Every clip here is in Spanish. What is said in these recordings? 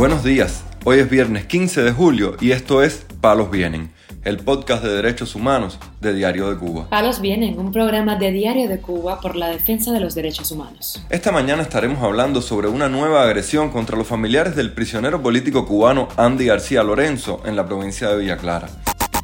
Buenos días, hoy es viernes 15 de julio y esto es Palos Vienen, el podcast de derechos humanos de Diario de Cuba. Palos Vienen, un programa de Diario de Cuba por la defensa de los derechos humanos. Esta mañana estaremos hablando sobre una nueva agresión contra los familiares del prisionero político cubano Andy García Lorenzo en la provincia de Villa Clara.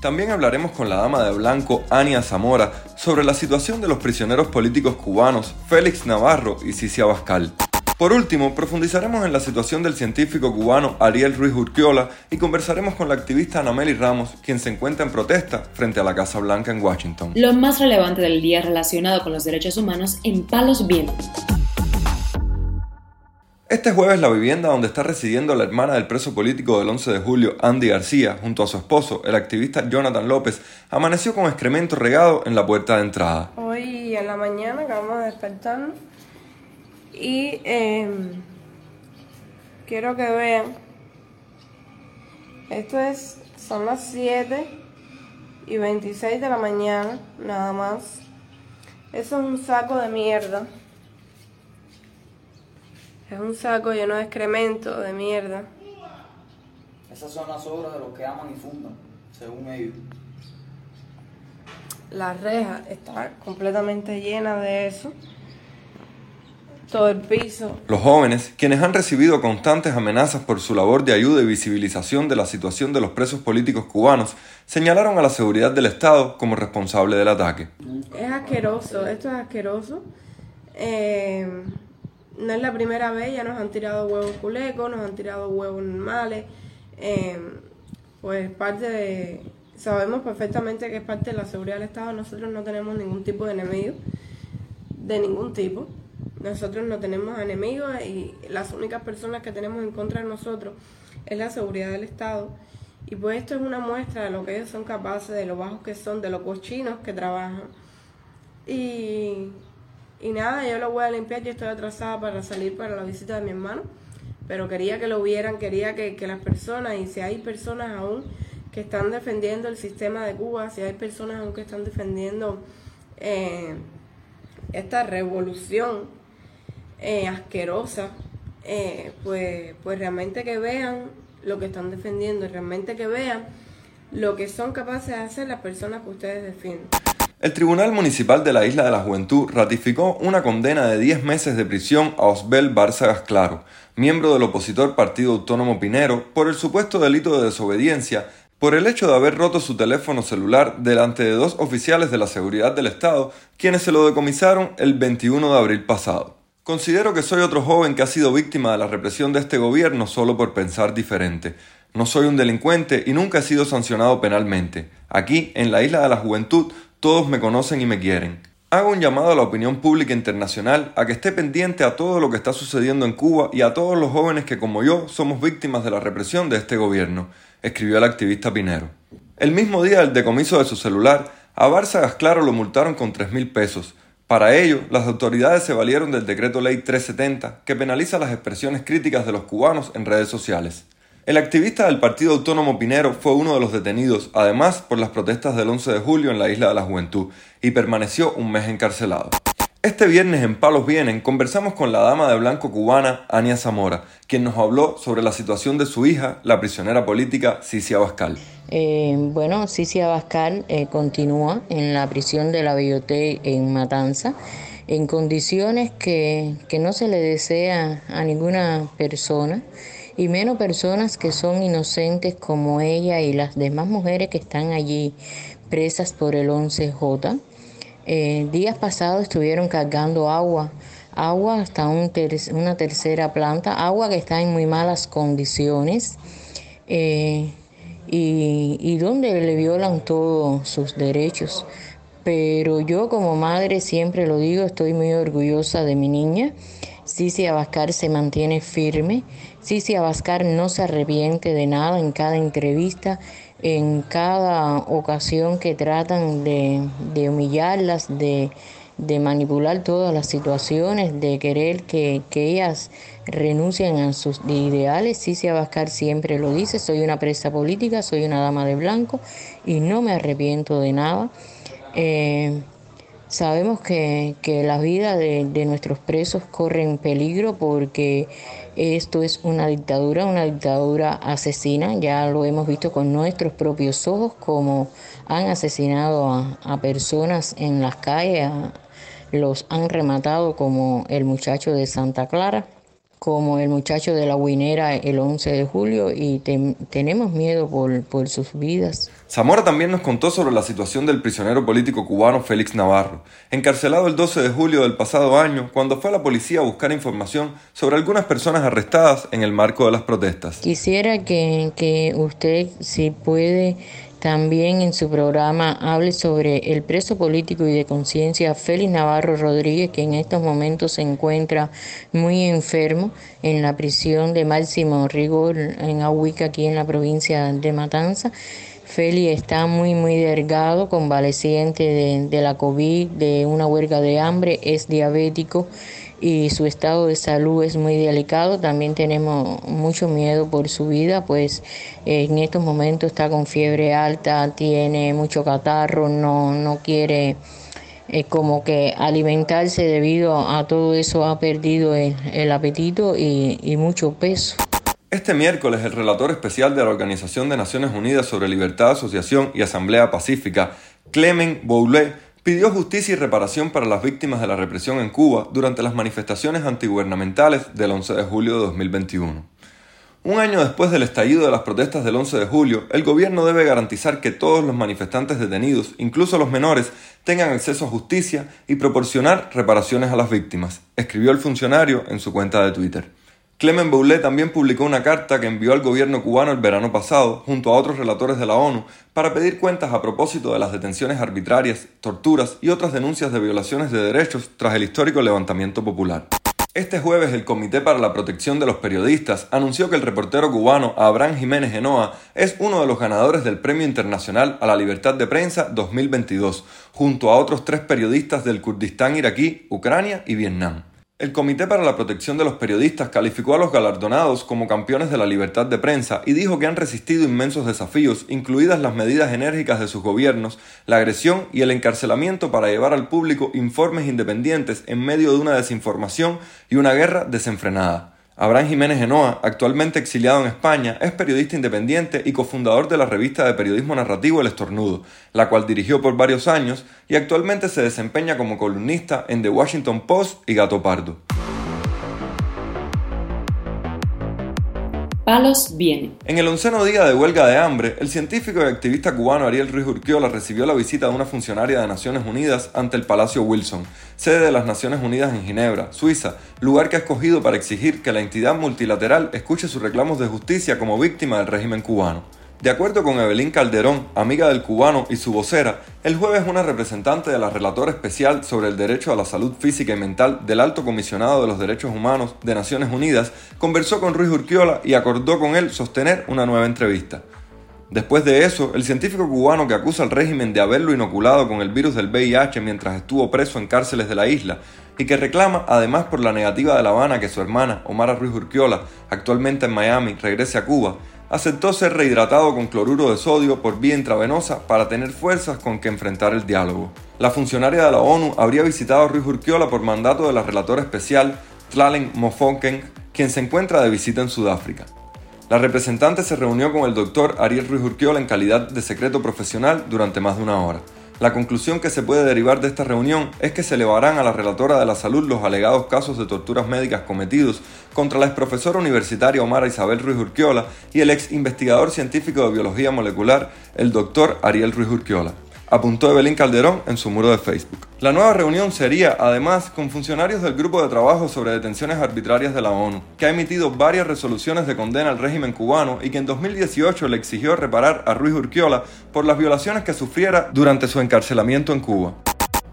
También hablaremos con la dama de blanco Ania Zamora sobre la situación de los prisioneros políticos cubanos Félix Navarro y Cicia Bascal. Por último, profundizaremos en la situación del científico cubano Ariel Ruiz Urquiola y conversaremos con la activista Anameli Ramos, quien se encuentra en protesta frente a la Casa Blanca en Washington. Lo más relevante del día relacionado con los derechos humanos en Palos Vientos. Este jueves la vivienda donde está residiendo la hermana del preso político del 11 de julio, Andy García, junto a su esposo, el activista Jonathan López, amaneció con excremento regado en la puerta de entrada. Hoy en la mañana acabamos de despertarnos y em, quiero que vean, esto es, son las 7 y 26 de la mañana, nada más. Eso es un saco de mierda. Es un saco lleno de excremento, de mierda. Esas son las obras de los que aman y fundan, según ellos. La reja está completamente llena de eso todo el piso. Los jóvenes, quienes han recibido constantes amenazas por su labor de ayuda y visibilización de la situación de los presos políticos cubanos, señalaron a la seguridad del Estado como responsable del ataque. Es asqueroso, esto es asqueroso. Eh, no es la primera vez, ya nos han tirado huevos culecos, nos han tirado huevos normales. Eh, pues parte de... Sabemos perfectamente que es parte de la seguridad del Estado, nosotros no tenemos ningún tipo de enemigo, de ningún tipo. Nosotros no tenemos enemigos y las únicas personas que tenemos en contra de nosotros es la seguridad del Estado. Y pues esto es una muestra de lo que ellos son capaces, de lo bajos que son, de los cochinos que trabajan. Y, y nada, yo lo voy a limpiar, yo estoy atrasada para salir para la visita de mi hermano, pero quería que lo vieran, quería que, las personas, y si hay personas aún que están defendiendo el sistema de Cuba, si hay personas aún que están defendiendo eh, esta revolución eh, asquerosa, eh, pues, pues realmente que vean lo que están defendiendo, realmente que vean lo que son capaces de hacer las personas que ustedes defienden. El Tribunal Municipal de la Isla de la Juventud ratificó una condena de 10 meses de prisión a Osbel Bárcegas Claro, miembro del opositor Partido Autónomo Pinero, por el supuesto delito de desobediencia por el hecho de haber roto su teléfono celular delante de dos oficiales de la seguridad del Estado, quienes se lo decomisaron el 21 de abril pasado. Considero que soy otro joven que ha sido víctima de la represión de este gobierno solo por pensar diferente. No soy un delincuente y nunca he sido sancionado penalmente. Aquí, en la isla de la juventud, todos me conocen y me quieren. Hago un llamado a la opinión pública internacional a que esté pendiente a todo lo que está sucediendo en Cuba y a todos los jóvenes que como yo somos víctimas de la represión de este gobierno, escribió el activista Pinero. El mismo día del decomiso de su celular, a Bárcegas Claro lo multaron con tres mil pesos, para ello, las autoridades se valieron del decreto ley 370, que penaliza las expresiones críticas de los cubanos en redes sociales. El activista del Partido Autónomo Pinero fue uno de los detenidos, además por las protestas del 11 de julio en la Isla de la Juventud, y permaneció un mes encarcelado. Este viernes en Palos Vienen conversamos con la dama de blanco cubana Ania Zamora, quien nos habló sobre la situación de su hija, la prisionera política Cicia Bascal. Eh, bueno, Cicia Bascal eh, continúa en la prisión de la Belloté en Matanza en condiciones que, que no se le desea a ninguna persona y menos personas que son inocentes como ella y las demás mujeres que están allí presas por el 11J. Eh, días pasados estuvieron cargando agua, agua hasta una tercera planta, agua que está en muy malas condiciones eh, y, donde le violan todos sus derechos. Pero yo como madre siempre lo digo, estoy muy orgullosa de mi niña. Cici Abascar se mantiene firme. Cici Abascar no se arrepiente de nada en cada entrevista en cada ocasión que tratan de, humillarlas, de, manipular todas las situaciones, de querer que, ellas renuncien a sus ideales. Cicia Abascal siempre lo dice, soy una presa política, soy una dama de blanco y no me arrepiento de nada. Eh, Sabemos que, que la vida de, de nuestros presos corre en peligro porque esto es una dictadura, una dictadura asesina, ya lo hemos visto con nuestros propios ojos, como han asesinado a, a personas en las calles, los han rematado como el muchacho de Santa Clara, como el muchacho de la Guinera el 11 de julio y tenemos miedo por, por sus vidas. Zamora también nos contó sobre la situación del prisionero político cubano Félix Navarro, encarcelado el 12 de julio del pasado año cuando fue a la policía a buscar información sobre algunas personas arrestadas en el marco de las protestas. Quisiera que, que usted, si puede, también en su programa hable sobre el preso político y de conciencia Félix Navarro Rodríguez, que en estos momentos se encuentra muy enfermo en la prisión de máximo rigor en Ahuica, aquí en la provincia de Matanza. Félix está muy, muy delgado, convaleciente de la COVID, de una huelga de hambre, es diabético y su estado de salud es muy delicado. También tenemos mucho miedo por su vida, pues eh, en estos momentos está con fiebre alta, tiene mucho catarro, no, no quiere eh, como que alimentarse debido a todo eso, ha perdido el, el apetito y, mucho peso. Este miércoles, el relator especial de la Organización de Naciones Unidas sobre Libertad de Asociación y Asamblea Pacífica, Clement Boulet, pidió justicia y reparación para las víctimas de la represión en Cuba durante las manifestaciones antigubernamentales del 11 de julio de 2021. Un año después del estallido de las protestas del 11 de julio, el gobierno debe garantizar que todos los manifestantes detenidos, incluso los menores, tengan acceso a justicia y proporcionar reparaciones a las víctimas, escribió el funcionario en su cuenta de Twitter. Clement Boulet también publicó una carta que envió al gobierno cubano el verano pasado, junto a otros relatores de la ONU, para pedir cuentas a propósito de las detenciones arbitrarias, torturas y otras denuncias de violaciones de derechos tras el histórico levantamiento popular. Este jueves el Comité para la Protección de los Periodistas anunció que el reportero cubano Abraham Jiménez Genoa es uno de los ganadores del Premio Internacional a la Libertad de Prensa 2022, junto a otros tres periodistas del Kurdistán iraquí, Ucrania y Vietnam. El Comité para la Protección de los Periodistas calificó a los galardonados como campeones de la libertad de prensa y dijo que han resistido inmensos desafíos, incluidas las medidas enérgicas de sus gobiernos, la agresión y el encarcelamiento para llevar al público informes independientes en medio de una desinformación y una guerra desenfrenada. Abraham Jiménez Genoa, actualmente exiliado en España, es periodista independiente y cofundador de la revista de periodismo narrativo El Estornudo, la cual dirigió por varios años y actualmente se desempeña como columnista en The Washington Post y Gato Pardo. Palos viene. En el onceno día de huelga de hambre, el científico y activista cubano Ariel Ruiz Urquiola recibió la visita de una funcionaria de Naciones Unidas ante el Palacio Wilson, sede de las Naciones Unidas en Ginebra, Suiza, lugar que ha escogido para exigir que la entidad multilateral escuche sus reclamos de justicia como víctima del régimen cubano. De acuerdo con Evelyn Calderón, amiga del cubano y su vocera, el jueves una representante de la relatora especial sobre el derecho a la salud física y mental del Alto Comisionado de los Derechos Humanos de Naciones Unidas conversó con Ruiz Urquiola y acordó con él sostener una nueva entrevista. Después de eso, el científico cubano que acusa al régimen de haberlo inoculado con el virus del VIH mientras estuvo preso en cárceles de la isla y que reclama además por la negativa de La Habana que su hermana, Omara Ruiz Urquiola, actualmente en Miami, regrese a Cuba, aceptó ser rehidratado con cloruro de sodio por vía intravenosa para tener fuerzas con que enfrentar el diálogo. La funcionaria de la ONU habría visitado a Ruiz Urquiola por mandato de la relatora especial Tlalen Mofonken, quien se encuentra de visita en Sudáfrica. La representante se reunió con el doctor Ariel Ruiz Urquiola en calidad de secreto profesional durante más de una hora. La conclusión que se puede derivar de esta reunión es que se elevarán a la relatora de la salud los alegados casos de torturas médicas cometidos contra la exprofesora universitaria Omar Isabel Ruiz Urquiola y el ex investigador científico de biología molecular, el doctor Ariel Ruiz Urquiola apuntó Evelyn Calderón en su muro de Facebook. La nueva reunión sería, además, con funcionarios del Grupo de Trabajo sobre Detenciones Arbitrarias de la ONU, que ha emitido varias resoluciones de condena al régimen cubano y que en 2018 le exigió reparar a Ruiz Urquiola por las violaciones que sufriera durante su encarcelamiento en Cuba.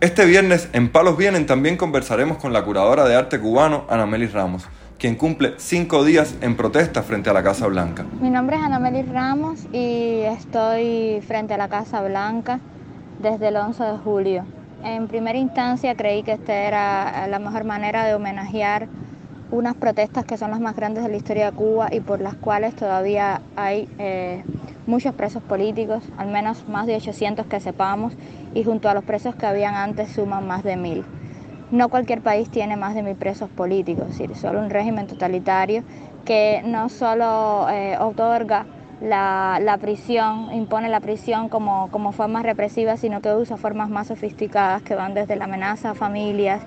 Este viernes, en Palos Vienen, también conversaremos con la curadora de arte cubano, Anameli Ramos quien cumple cinco días en protesta frente a la Casa Blanca. Mi nombre es Anameli Ramos y estoy frente a la Casa Blanca desde el 11 de julio. En primera instancia creí que esta era la mejor manera de homenajear unas protestas que son las más grandes de la historia de Cuba y por las cuales todavía hay eh, muchos presos políticos, al menos más de 800 que sepamos, y junto a los presos que habían antes suman más de mil. No cualquier país tiene más de mil presos políticos, es decir, solo un régimen totalitario que no solo eh, otorga la, prisión, impone la prisión como, como forma represiva, sino que usa formas más sofisticadas que van desde la amenaza a familias,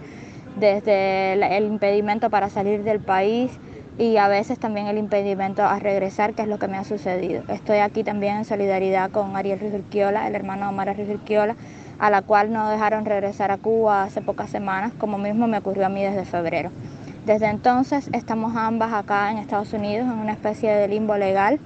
desde el impedimento para salir del país y a veces también el impedimento a regresar, que es lo que me ha sucedido. Estoy aquí también en solidaridad con Ariel Rizurquiola, el hermano de Omar Rizurquiola, a la cual no dejaron regresar a Cuba hace pocas semanas, como mismo me ocurrió a mí desde febrero. Desde entonces estamos ambas acá en Estados Unidos en una especie de limbo legal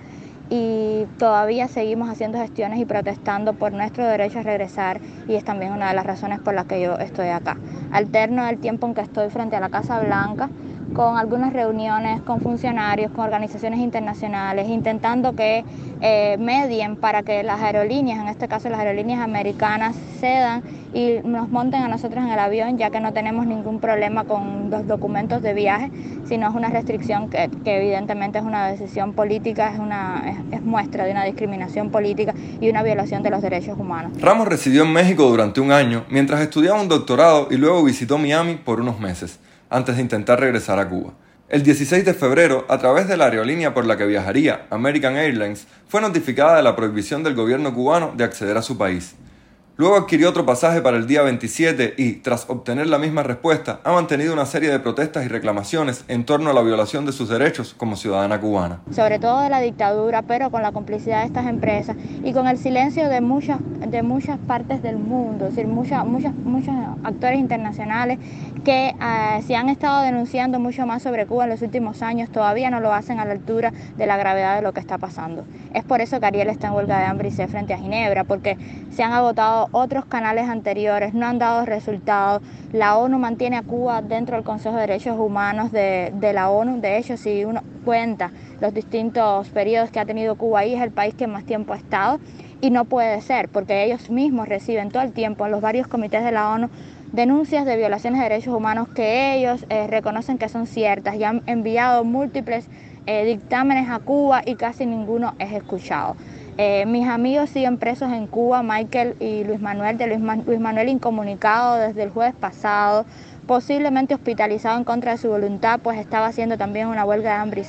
y todavía seguimos haciendo gestiones y protestando por nuestro derecho a regresar y es también una de las razones por las que yo estoy acá. Alterno el tiempo en que estoy frente a la Casa Blanca con algunas reuniones con funcionarios, con organizaciones internacionales, intentando que eh, medien para que las aerolíneas, en este caso las aerolíneas americanas, cedan y nos monten a nosotros en el avión, ya que no tenemos ningún problema con los documentos de viaje, sino es una restricción que, evidentemente es una decisión política, es, una, es muestra de una discriminación política y una violación de los derechos humanos. Ramos residió en México durante un año mientras estudiaba un doctorado y luego visitó Miami por unos meses antes de intentar regresar a Cuba. El 16 de febrero, a través de la aerolínea por la que viajaría, American Airlines, fue notificada de la prohibición del gobierno cubano de acceder a su país. Luego adquirió otro pasaje para el día 27 y, tras obtener la misma respuesta, ha mantenido una serie de protestas y reclamaciones en torno a la violación de sus derechos como ciudadana cubana. Sobre todo de la dictadura, pero con la complicidad de estas empresas y con el silencio de muchas, de muchas partes del mundo, es decir, muchas, muchas, muchos actores internacionales que eh, se han estado denunciando mucho más sobre Cuba en los últimos años, todavía no lo hacen a la altura de la gravedad de lo que está pasando. Es por eso que Ariel está en huelga de hambre y sed frente a Ginebra, porque se han agotado otros canales anteriores, no han dado resultados. La ONU mantiene a Cuba dentro del Consejo de Derechos Humanos de, la ONU. De hecho, si uno cuenta los distintos periodos que ha tenido Cuba ahí, es el país que más tiempo ha estado. Y no puede ser, porque ellos mismos reciben todo el tiempo en los varios comités de la ONU denuncias de violaciones de derechos humanos que ellos eh, reconocen que son ciertas y han enviado múltiples eh, dictámenes a Cuba y casi ninguno es escuchado. Eh, mis amigos siguen presos en Cuba, Michael y Luis Manuel, de Luis, Manuel incomunicado desde el jueves pasado, posiblemente hospitalizado en contra de su voluntad, pues estaba haciendo también una huelga de hambre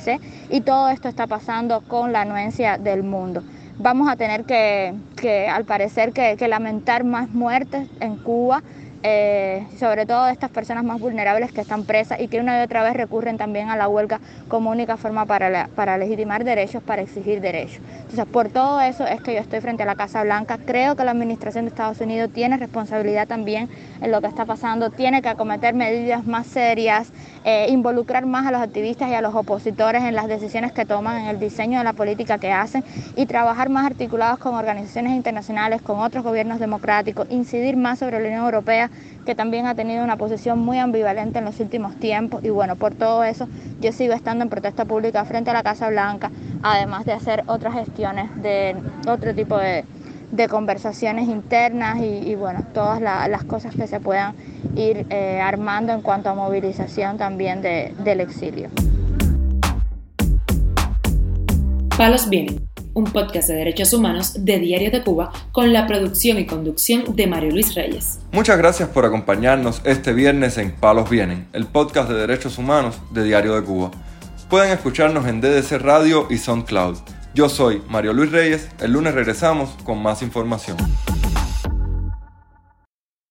y todo esto está pasando con la anuencia del mundo. Vamos a tener que, al parecer, que lamentar más muertes en Cuba eh, sobre todo de estas personas más vulnerables que están presas y que una y otra vez recurren también a la huelga como única forma para, legitimar derechos, para exigir derechos. Entonces, por todo eso es que yo estoy frente a la Casa Blanca. Creo que la Administración de Estados Unidos tiene responsabilidad también en lo que está pasando, tiene que acometer medidas más serias, eh, involucrar más a los activistas y a los opositores en las decisiones que toman, en el diseño de la política que hacen y trabajar más articulados con organizaciones internacionales, con otros gobiernos democráticos, incidir más sobre la Unión Europea, que también ha tenido una posición muy ambivalente en los últimos tiempos. Y bueno, por todo eso yo sigo estando en protesta pública frente a la Casa Blanca, además de hacer otras gestiones de otro tipo de, conversaciones internas y, bueno, todas las cosas que se puedan ir eh, armando en cuanto a movilización también del exilio. Palos vienen, un podcast de derechos humanos de Diario de Cuba con la producción y conducción de Mario Luis Reyes. Muchas gracias por acompañarnos este viernes en Palos Vienen, el podcast de derechos humanos de Diario de Cuba. Pueden escucharnos en DDC Radio y SoundCloud. Yo soy Mario Luis Reyes, el lunes regresamos con más información.